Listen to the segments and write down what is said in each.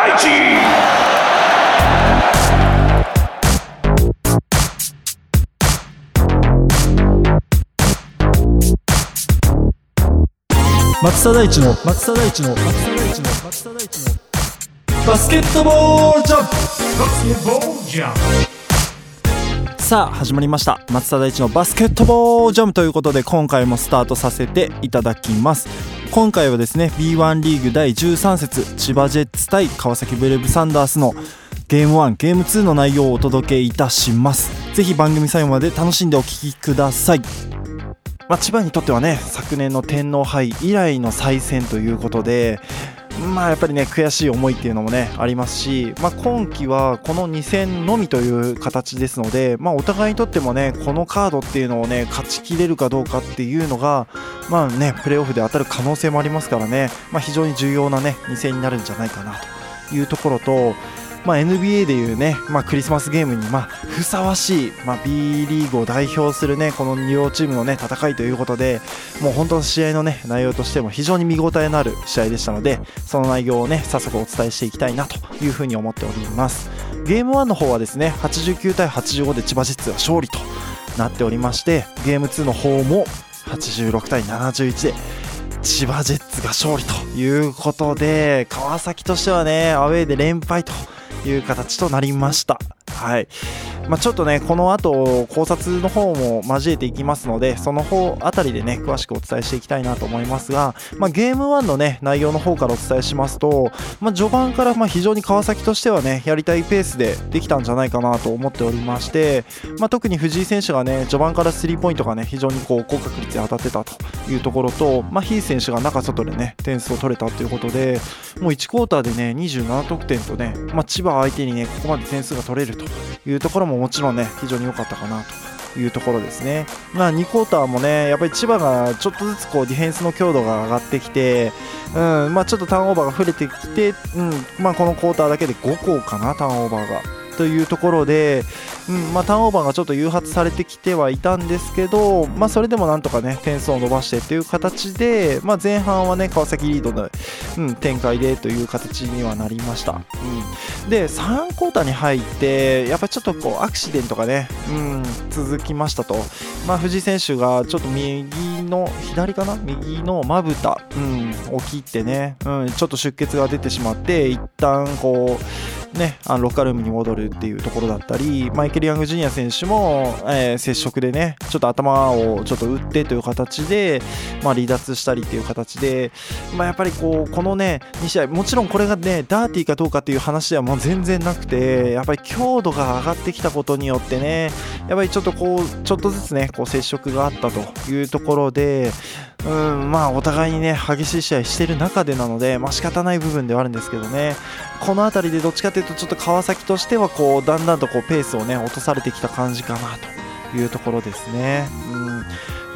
大地松田大地の松田大地の松田大地の松田大地の。バスケットボールジャンプ。バスケットボールジャンプ。さあ始まりました。松田大地のバスケットボールジャムということで今回もスタートさせていただきます今回はですね B1 リーグ第13節千葉ジェッツ対川崎ブレイブサンダースのゲーム1ゲーム2の内容をお届けいたします。ぜひ番組最後まで楽しんでお聴きください。まあ、千葉にとってはね昨年の天皇杯以来の再戦ということでまあやっぱりね悔しい思いっていうのもねありますし、まあ、今季はこの2戦のみという形ですので、まあ、お互いにとってもねこのカードっていうのをね勝ちきれるかどうかっていうのがまあねプレーオフで当たる可能性もありますからね、まあ、非常に重要なね2戦になるんじゃないかなというところとまあ、NBA でいうね、まあ、クリスマスゲームにまあふさわしい、まあ、B リーグを代表するねこの両チームのね戦いということでもう本当試合のね内容としても非常に見応えのある試合でしたのでその内容をね早速お伝えしていきたいなというふうに思っております。ゲーム1の方はですね89対85で千葉ジェッツが勝利となっておりましてゲーム2の方も86対71で千葉ジェッツが勝利ということで川崎としてはねアウェーで連敗という形となりました。はいまあ、ちょっとねこの後考察の方も交えていきますのでその方あたりでね詳しくお伝えしていきたいなと思いますが、まあ、ゲーム1のね内容の方からお伝えしますと、まあ、序盤からまあ非常に川崎としてはねやりたいペースでできたんじゃないかなと思っておりまして、まあ、特に藤井選手がね序盤からスリーポイントがね非常にこう高確率で当たってたというところと、まあ、ヒー選手が中外でね点数を取れたということでもう1クォーターでね27得点とね、まあ、千葉相手にねここまで点数が取れるというところもももちろんね非常に良かったかなというところですね。まあ、2クォーターもねやっぱり千葉がちょっとずつこうディフェンスの強度が上がってきて、うんまあ、ちょっとターンオーバーが増えてきて、うんまあ、このクォーターだけで5個かなターンオーバーが。というところで、うんまあ、ターンオーバーがちょっと誘発されてきてはいたんですけど、まあ、それでもなんとかね点数を伸ばしてっていう形で、まあ、前半はね川崎リードの、うん、展開でという形にはなりました、うん、で3クォーターに入ってやっぱりちょっとこうアクシデントがね、うん、続きましたと、まあ、藤井選手がちょっと右の左かな？右のまぶた、うん、を切ってね、うん、ちょっと出血が出てしまって一旦こうね、あのロッカールームに戻るっていうところだったりマイケル・ヤング・ジュニア選手も、えー、接触でねちょっと頭をちょっと打ってという形で、まあ、離脱したりっていう形で、まあ、やっぱりこうこのね2試合もちろんこれがねダーティーかどうかっていう話ではもう全然なくてやっぱり強度が上がってきたことによってねやっぱりちょっとこうちょっとずつねこう接触があったというところでうんまあお互いにね激しい試合している中でなのでまあ仕方ない部分ではあるんですけどねこの辺りでどっちかというとちょっと川崎としてはこうだんだんとこうペースをね落とされてきた感じかなというところですね。うん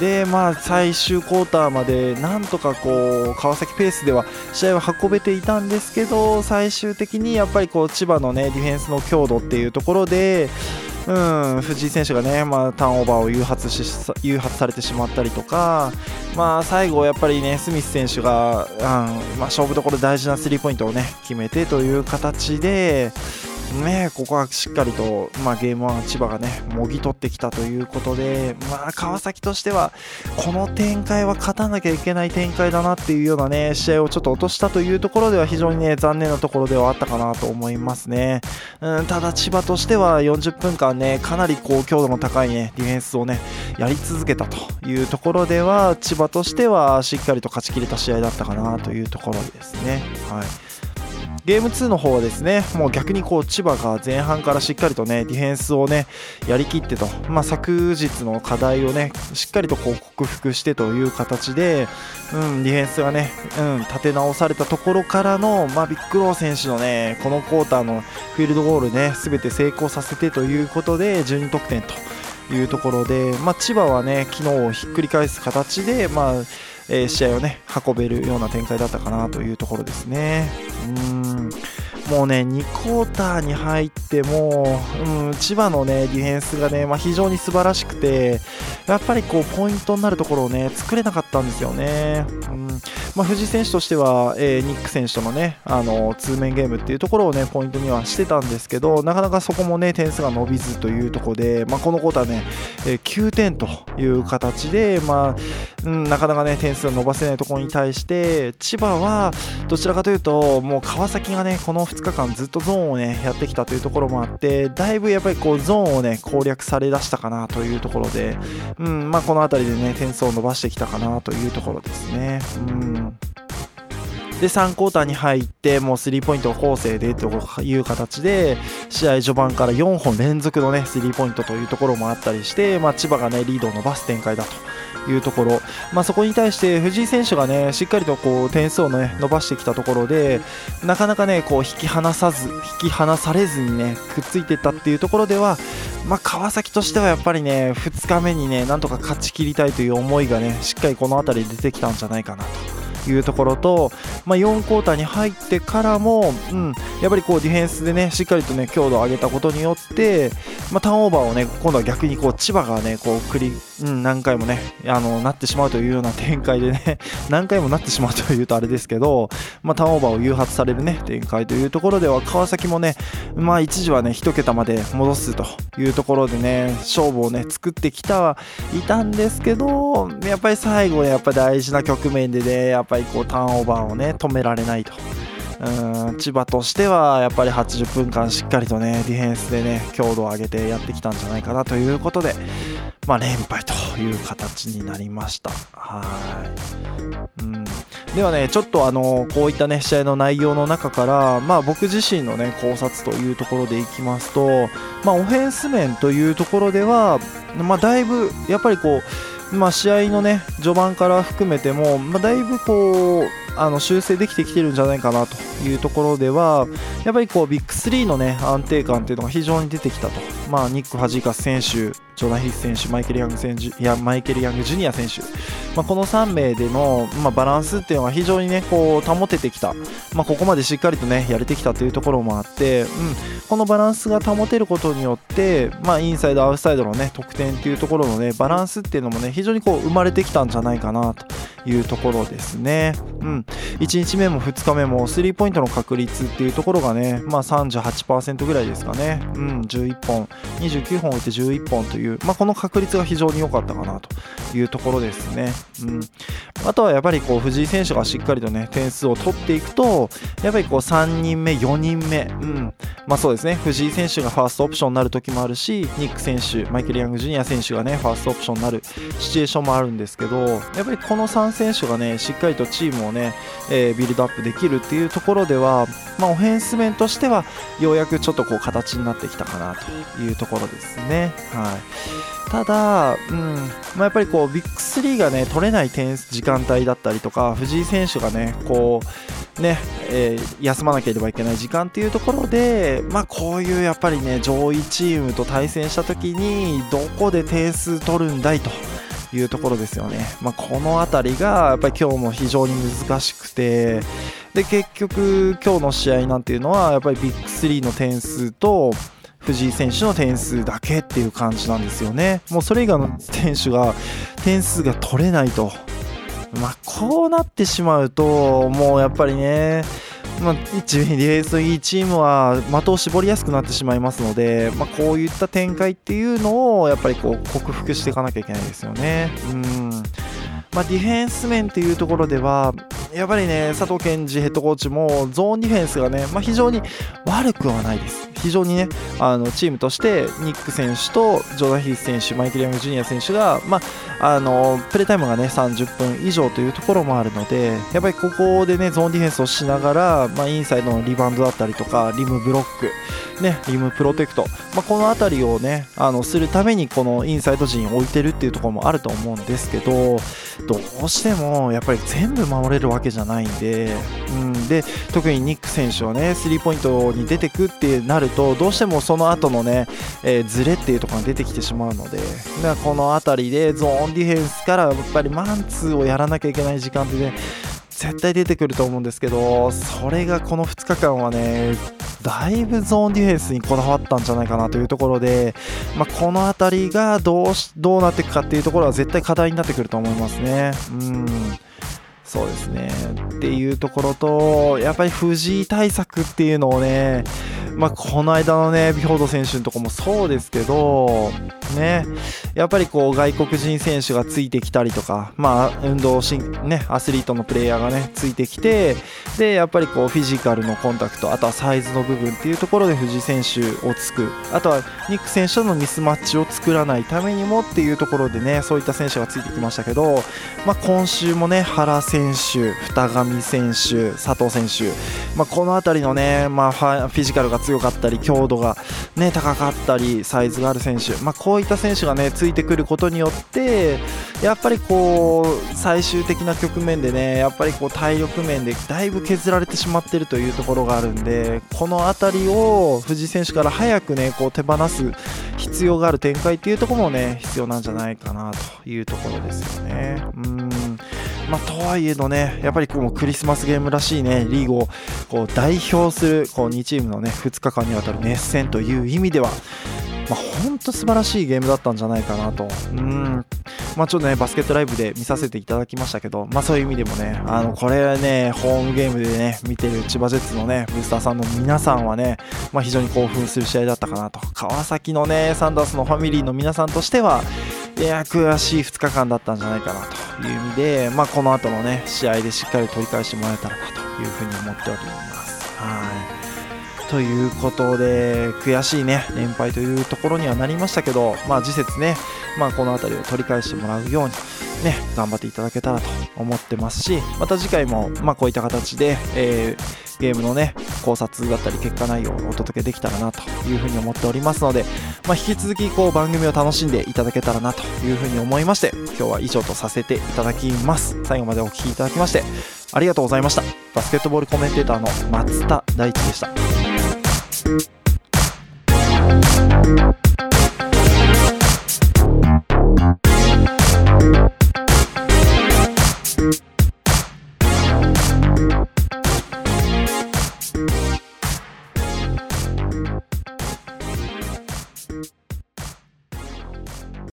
でまあ最終クォーターまでなんとかこう川崎ペースでは試合は運べていたんですけど最終的にやっぱりこう千葉のねディフェンスの強度っていうところでうん、藤井選手がね、まあ、ターンオーバーを誘発し誘発されてしまったりとか、まあ、最後、やっぱりねスミス選手が、うんまあ、勝負どころ大事なスリーポイントをね決めてという形で、ね、ここはしっかりと、まあ、ゲーム1千葉がねもぎ取ってきたということで、まあ、川崎としてはこの展開は勝たなきゃいけない展開だなっていうようなね試合をちょっと落としたというところでは非常にね残念なところではあったかなと思いますね、うん、ただ千葉としては40分間ねかなりこう強度の高いねディフェンスをねやり続けたというところでは千葉としてはしっかりと勝ち切れた試合だったかなというところですね。はい。ゲーム2の方はですねもう逆にこう千葉が前半からしっかりとねディフェンスをねやりきってと、まあ、昨日の課題をねしっかりとこう克服してという形で、うん、ディフェンスがね、うん、立て直されたところからの、まあ、ビッグロー選手のねこのクォーターのフィールドゴールね全て成功させてということで12得点というところで、まあ、千葉はね昨日をひっくり返す形で、まあえー、試合をね運べるような展開だったかなというところですね。うんもうね2クォーターに入ってもう、ん、千葉のねディフェンスがね、まあ、非常に素晴らしくてやっぱりこうポイントになるところをね作れなかったんですよね。うまあ、藤井選手としては、えー、ニック選手とのねあの通面ゲームっていうところをねポイントにはしてたんですけどなかなかそこもね点数が伸びずというところで、まあ、このクォーターね、えー、9点という形で、まあうん、なかなかね点数を伸ばせないところに対して千葉はどちらかというともう川崎がねこの2日間ずっとゾーンをねやってきたというところもあってだいぶやっぱりこうゾーンをね攻略されだしたかなというところで、うんまあ、この辺りでね点数を伸ばしてきたかなというところですね。うんで3クォーターに入ってもうスリーポイント構成でという形で試合序盤から4本連続のねスリーポイントというところもあったりして、まあ、千葉がねリードを伸ばす展開だというところ、まあ、そこに対して藤井選手がねしっかりとこう点数をね伸ばしてきたところでなかなかねこう引き離さず引き離されずにねくっついていったっていうところではまあ、川崎としてはやっぱりね2日目にねなんとか勝ち切りたいという思いがねしっかりこの辺り出てきたんじゃないかなと。いうところと、まあ、4クォーターに入ってからも、うん、やっぱりこうディフェンスでねしっかりとね強度を上げたことによって、まあ、ターンオーバーをね今度は逆にこう千葉がねこう繰り、うん、何回もねあのなってしまうというような展開でね 何回もなってしまうというとあれですけど、まあ、ターンオーバーを誘発されるね展開というところでは川崎もね、まあ、一時はね1桁まで戻すというところでね勝負をね作ってきたいたんですけどやっぱり最後やっぱ大事な局面でねやっぱりこうターンオーバーをね止められないと。うん千葉としてはやっぱり80分間しっかりとねディフェンスでね強度を上げてやってきたんじゃないかなということで、まあ、連敗という形になりました。はいうんではね、ちょっとあのこういったね試合の内容の中から、まあ、僕自身のね考察というところでいきますと、まあ、オフェンス面というところでは、まあ、だいぶやっぱりこうまあ、試合のね序盤から含めても、まあ、だいぶこうあの修正できてきてるんじゃないかなというところではやっぱりこうビッグ3のね安定感っていうのが非常に出てきたと、まあ、ニック・ハジーカス選手ジョナヒス選手マイケル・ヤング選手いやマイケル・ヤング・ジュニア選手、まあ、この3名での、まあ、バランスっていうのは非常にねこう保ててきた、まあ、ここまでしっかりとねやれてきたというところもあって、うん、このバランスが保てることによって、まあ、インサイドアウトサイドのね得点っていうところのねバランスっていうのもね非常にこう生まれてきたんじゃないかなというところですね。うん、1日目も2日目もスリーポイントの確率っていうところがね、まあ、38%ぐらいですかね。うん、11本、29本打って11本という、まあ、この確率が非常に良かったかなというところですね。うん、あとはやっぱりこう藤井選手がしっかりとね点数を取っていくと、やっぱりこう3人目、4人目、うん、まあそうですね、藤井選手がファーストオプションになる時もあるし、ニック選手、マイケル・ヤング・ジュニア選手がね、ファーストオプションになるシチュエーションもあるんですけど、やっぱりこの3選手がねしっかりとチームをね、えー、ビルドアップできるっていうところでは、まあ、オフェンス面としてはようやくちょっとこう形になってきたかなというところですね。はいただ、うんまあ、やっぱりこうビッグ3がね取れない点時間帯だったりとか藤井選手がねこうね、えー、休まなければいけない時間っていうところで、まあ、こういうやっぱりね上位チームと対戦した時にどこで点数取るんだいと。いうところですよね、まあ、この辺りがやっぱり今日も非常に難しくてで結局今日の試合なんていうのはやっぱりビッグ3の点数と藤井選手の点数だけっていう感じなんですよね。もうそれ以外の選手が点数が取れないと。まあ、こうなってしまうと、もうやっぱりね、まあ、一ディフェンスのいいチームは的を絞りやすくなってしまいますので、まあ、こういった展開っていうのをやっぱりこう克服していかなきゃいけないですよね。うんまあ、ディフェンス面っていうところではやっぱりね佐藤健二ヘッドコーチもゾーンディフェンスがね、まあ、非常に悪くはないです。非常にねあのチームとしてニック選手とジョーダン・ヒース選手マイケル・ヤング・ジュニア選手が、まあ、あのプレータイムがね30分以上というところもあるのでやっぱりここでねゾーンディフェンスをしながら、まあ、インサイドのリバウンドだったりとかリムブロック、ね、リムプロテクト、まあ、この辺りをねあのするためにこのインサイド陣を置いてるっていうところもあると思うんですけどどうしてもやっぱり全部守れるわけじゃないんで,、うん、で特にニック選手はねスリーポイントに出てくってなるとどうしてもその後のね、えー、ズレっていうところが出てきてしまうのでこの辺りでゾーンディフェンスからやっぱりマンツーをやらなきゃいけない時間ってね絶対出てくると思うんですけどそれがこの2日間はねだいぶゾーンディフェンスにこだわったんじゃないかなというところで、まあ、この辺りがどうしどうなっていくかっていうところは絶対課題になってくると思いますね。うんそうですねっていうところとやっぱり藤井対策っていうのをねまあ、この間のね、ビフォード選手のとこもそうですけど、ね、やっぱりこう外国人選手がついてきたりとか、まあ、運動し、ね、アスリートのプレイヤーがね、ついてきて、で、やっぱりこうフィジカルのコンタクト、あとはサイズの部分っていうところで藤井選手をつく、あとはニック選手とのミスマッチを作らないためにもっていうところでね、そういった選手がついてきましたけど、まあ、今週もね、原選手、二上選手、佐藤選手、まあ、この辺りのね、まあ、フィジカルが強かったり強度が、ね、高かったりサイズがある選手、まあ、こうういった選手が、ね、ついてくることによってやっぱりこう最終的な局面でねやっぱりこう体力面でだいぶ削られてしまっているというところがあるんでこの辺りを藤井選手から早く、ね、こう手放す必要がある展開っていうところも、ね、必要なんじゃないかなというところですよね。うんまあ、とはいえどね、やっぱりこうクリスマスゲームらしいね、リーグをこう代表するこう2チームのね、2日間にわたる熱戦という意味では、まあ、本当素晴らしいゲームだったんじゃないかなと。うんまあ、ちょっとね、バスケットライブで見させていただきましたけど、まあ、そういう意味でもね、あのこれはね、ホームゲームでね、見てる千葉ジェッツのね、ブースターさんの皆さんはね、まあ、非常に興奮する試合だったかなと。川崎のね、サンダースのファミリーの皆さんとしては、いや悔しい2日間だったんじゃないかなという意味で、まあ、この後のね試合でしっかり取り返してもらえたらなというふうに思っております。はいということで悔しいね連敗というところにはなりましたけど、まあ、次節ね、まあ、この辺りを取り返してもらうように、ね、頑張っていただけたらと思ってますしまた次回も、まあ、こういった形で、えー、ゲームのね考察だったり結果内容をお届けできたらなというふうに思っておりますので、まあ、引き続きこう番組を楽しんでいただけたらなというふうに思いまして今日は以上とさせていただきます。最後までお聴きいただきましてありがとうございました。バスケットボールコメンテーターの松田大地でした。Thank